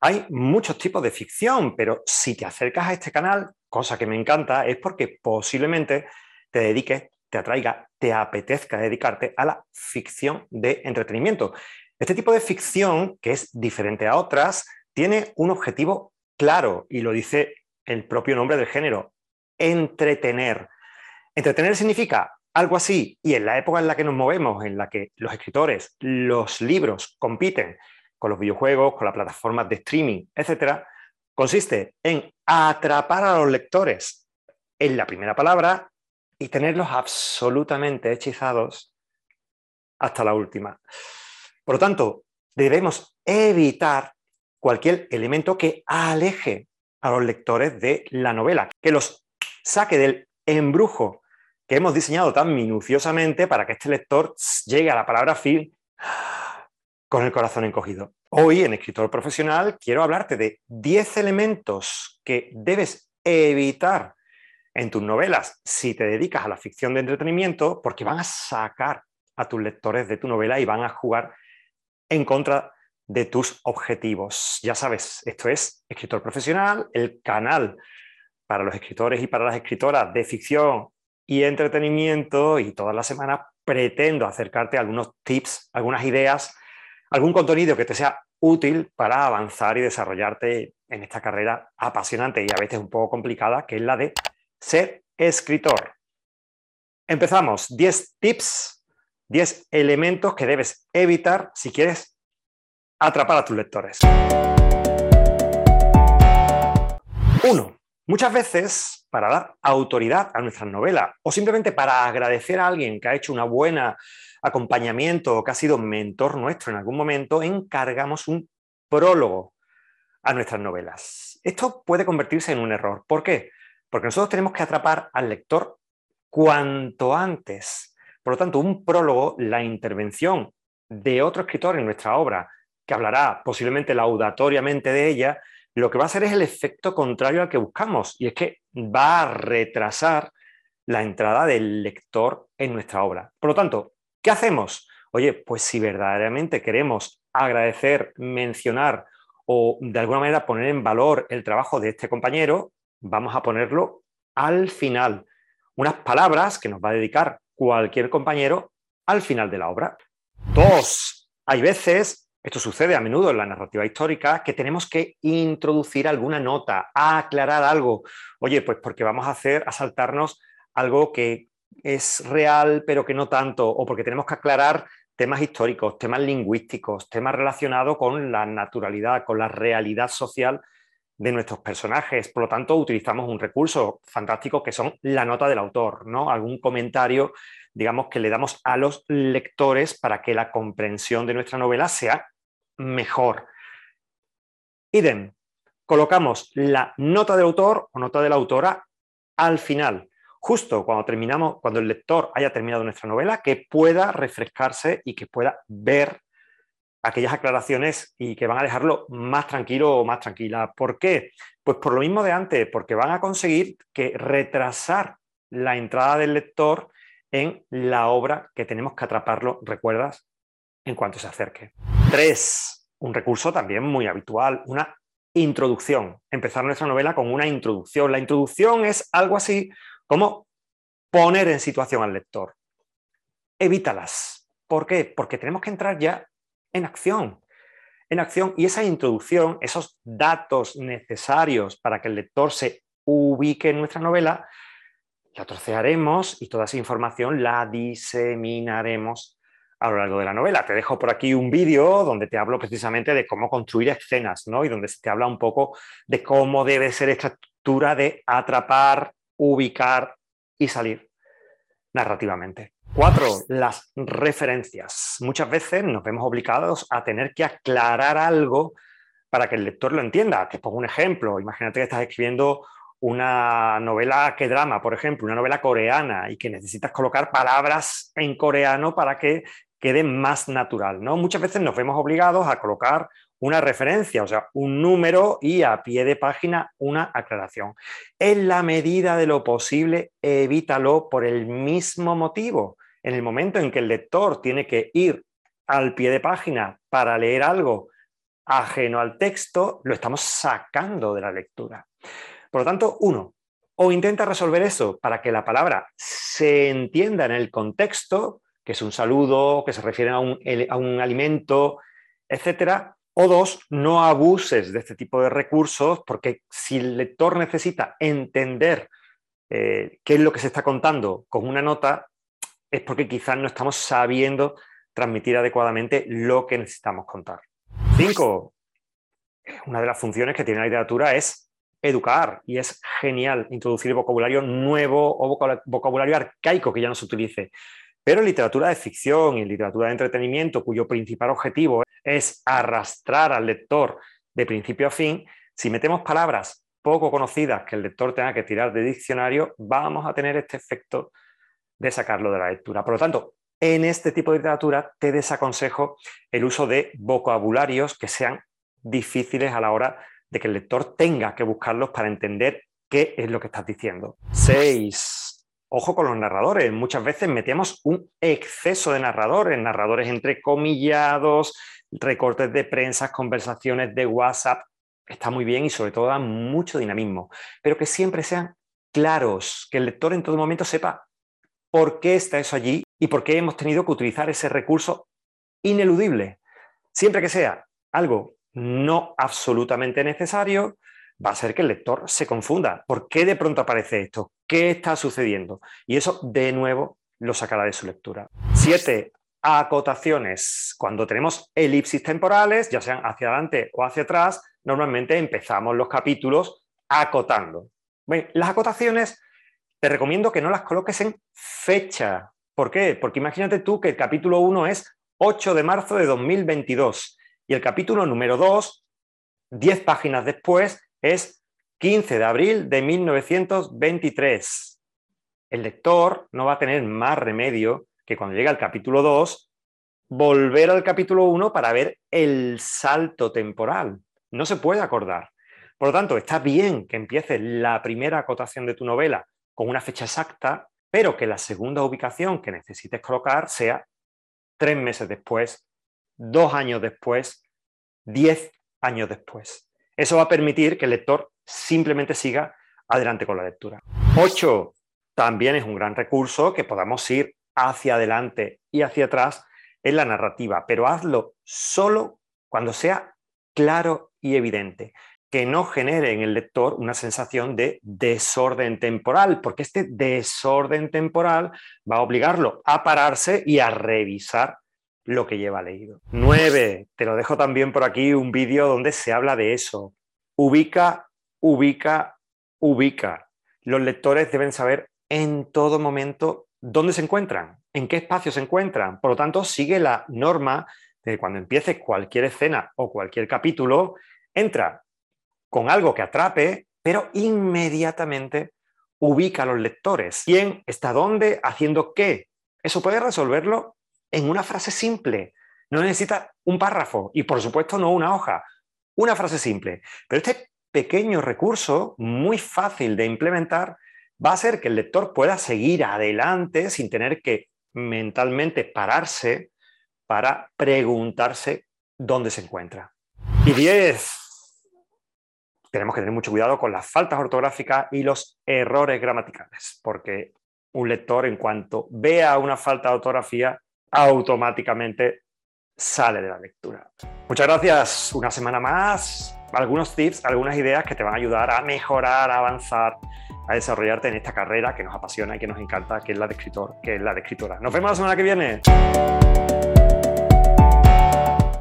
hay muchos tipos de ficción, pero si te acercas a este canal, cosa que me encanta, es porque posiblemente te dediques, te atraiga, te apetezca dedicarte a la ficción de entretenimiento. Este tipo de ficción, que es diferente a otras, tiene un objetivo claro y lo dice el propio nombre del género, entretener. Entretener significa algo así, y en la época en la que nos movemos, en la que los escritores, los libros compiten con los videojuegos, con las plataformas de streaming, etc., consiste en atrapar a los lectores en la primera palabra y tenerlos absolutamente hechizados hasta la última. Por lo tanto, debemos evitar cualquier elemento que aleje a los lectores de la novela, que los saque del embrujo que hemos diseñado tan minuciosamente para que este lector llegue a la palabra fin con el corazón encogido. Hoy en Escritor Profesional quiero hablarte de 10 elementos que debes evitar en tus novelas si te dedicas a la ficción de entretenimiento porque van a sacar a tus lectores de tu novela y van a jugar en contra de tus objetivos. Ya sabes, esto es Escritor Profesional, el canal para los escritores y para las escritoras de ficción y entretenimiento y todas las semanas pretendo acercarte a algunos tips, algunas ideas, algún contenido que te sea útil para avanzar y desarrollarte en esta carrera apasionante y a veces un poco complicada, que es la de ser escritor. Empezamos. 10 tips, 10 elementos que debes evitar si quieres atrapar a tus lectores. 1. Muchas veces, para dar autoridad a nuestras novelas o simplemente para agradecer a alguien que ha hecho una buena acompañamiento o que ha sido mentor nuestro en algún momento, encargamos un prólogo a nuestras novelas. Esto puede convertirse en un error. ¿Por qué? Porque nosotros tenemos que atrapar al lector cuanto antes. Por lo tanto, un prólogo, la intervención de otro escritor en nuestra obra, que hablará posiblemente laudatoriamente de ella, lo que va a hacer es el efecto contrario al que buscamos, y es que va a retrasar la entrada del lector en nuestra obra. Por lo tanto, ¿qué hacemos? Oye, pues si verdaderamente queremos agradecer, mencionar o de alguna manera poner en valor el trabajo de este compañero, vamos a ponerlo al final. Unas palabras que nos va a dedicar cualquier compañero al final de la obra. Dos, hay veces esto sucede a menudo en la narrativa histórica, que tenemos que introducir alguna nota, aclarar algo. Oye, pues porque vamos a hacer, a saltarnos algo que es real, pero que no tanto, o porque tenemos que aclarar temas históricos, temas lingüísticos, temas relacionados con la naturalidad, con la realidad social de nuestros personajes. Por lo tanto, utilizamos un recurso fantástico que son la nota del autor, ¿no? Algún comentario, digamos, que le damos a los lectores para que la comprensión de nuestra novela sea mejor. Idem, colocamos la nota del autor o nota de la autora al final, justo cuando terminamos, cuando el lector haya terminado nuestra novela, que pueda refrescarse y que pueda ver aquellas aclaraciones y que van a dejarlo más tranquilo o más tranquila. ¿Por qué? Pues por lo mismo de antes, porque van a conseguir que retrasar la entrada del lector en la obra que tenemos que atraparlo, ¿recuerdas? En cuanto se acerque. Tres, un recurso también muy habitual, una introducción. Empezar nuestra novela con una introducción. La introducción es algo así como poner en situación al lector. Evítalas. ¿Por qué? Porque tenemos que entrar ya en acción. En acción y esa introducción, esos datos necesarios para que el lector se ubique en nuestra novela, la trocearemos y toda esa información la diseminaremos a lo largo de la novela. Te dejo por aquí un vídeo donde te hablo precisamente de cómo construir escenas, ¿no? Y donde se te habla un poco de cómo debe ser esta estructura de atrapar, ubicar y salir narrativamente. Cuatro, las referencias. Muchas veces nos vemos obligados a tener que aclarar algo para que el lector lo entienda. Te pongo un ejemplo. Imagínate que estás escribiendo una novela que drama, por ejemplo, una novela coreana y que necesitas colocar palabras en coreano para que quede más natural. ¿no? Muchas veces nos vemos obligados a colocar una referencia, o sea, un número y a pie de página una aclaración. En la medida de lo posible, evítalo por el mismo motivo en el momento en que el lector tiene que ir al pie de página para leer algo ajeno al texto, lo estamos sacando de la lectura. Por lo tanto, uno, o intenta resolver eso para que la palabra se entienda en el contexto, que es un saludo, que se refiere a un, a un alimento, etcétera, o dos, no abuses de este tipo de recursos porque si el lector necesita entender eh, qué es lo que se está contando con una nota, es porque quizás no estamos sabiendo transmitir adecuadamente lo que necesitamos contar. Cinco, una de las funciones que tiene la literatura es educar y es genial introducir vocabulario nuevo o vocabulario arcaico que ya no se utilice. Pero literatura de ficción y literatura de entretenimiento, cuyo principal objetivo es arrastrar al lector de principio a fin, si metemos palabras poco conocidas que el lector tenga que tirar de diccionario, vamos a tener este efecto de sacarlo de la lectura. Por lo tanto, en este tipo de literatura te desaconsejo el uso de vocabularios que sean difíciles a la hora de que el lector tenga que buscarlos para entender qué es lo que estás diciendo. 6. Ojo con los narradores. Muchas veces metemos un exceso de narradores, narradores entrecomillados, recortes de prensa, conversaciones de WhatsApp, está muy bien y sobre todo da mucho dinamismo, pero que siempre sean claros, que el lector en todo momento sepa por qué está eso allí y por qué hemos tenido que utilizar ese recurso ineludible. Siempre que sea algo no absolutamente necesario, va a ser que el lector se confunda. ¿Por qué de pronto aparece esto? ¿Qué está sucediendo? Y eso de nuevo lo sacará de su lectura. Siete, acotaciones. Cuando tenemos elipsis temporales, ya sean hacia adelante o hacia atrás, normalmente empezamos los capítulos acotando. las acotaciones te recomiendo que no las coloques en fecha. ¿Por qué? Porque imagínate tú que el capítulo 1 es 8 de marzo de 2022 y el capítulo número 2, 10 páginas después, es 15 de abril de 1923. El lector no va a tener más remedio que cuando llega al capítulo 2, volver al capítulo 1 para ver el salto temporal. No se puede acordar. Por lo tanto, está bien que empieces la primera acotación de tu novela con una fecha exacta, pero que la segunda ubicación que necesites colocar sea tres meses después, dos años después, diez años después. Eso va a permitir que el lector simplemente siga adelante con la lectura. Ocho, también es un gran recurso que podamos ir hacia adelante y hacia atrás en la narrativa, pero hazlo solo cuando sea claro y evidente, que no genere en el lector una sensación de desorden temporal, porque este desorden temporal va a obligarlo a pararse y a revisar lo que lleva leído. Nueve, te lo dejo también por aquí un vídeo donde se habla de eso. Ubica, ubica, ubica. Los lectores deben saber en todo momento dónde se encuentran, en qué espacio se encuentran. Por lo tanto, sigue la norma de cuando empiece cualquier escena o cualquier capítulo, entra con algo que atrape, pero inmediatamente ubica a los lectores. ¿Quién está dónde? ¿Haciendo qué? Eso puede resolverlo en una frase simple. No necesita un párrafo y, por supuesto, no una hoja. Una frase simple. Pero este pequeño recurso, muy fácil de implementar, va a hacer que el lector pueda seguir adelante sin tener que mentalmente pararse para preguntarse dónde se encuentra. Y 10. Tenemos que tener mucho cuidado con las faltas ortográficas y los errores gramaticales, porque un lector en cuanto vea una falta de ortografía, automáticamente sale de la lectura. Muchas gracias, una semana más, algunos tips, algunas ideas que te van a ayudar a mejorar, a avanzar a desarrollarte en esta carrera que nos apasiona y que nos encanta, que es la de escritor, que es la de escritora. Nos vemos la semana que viene.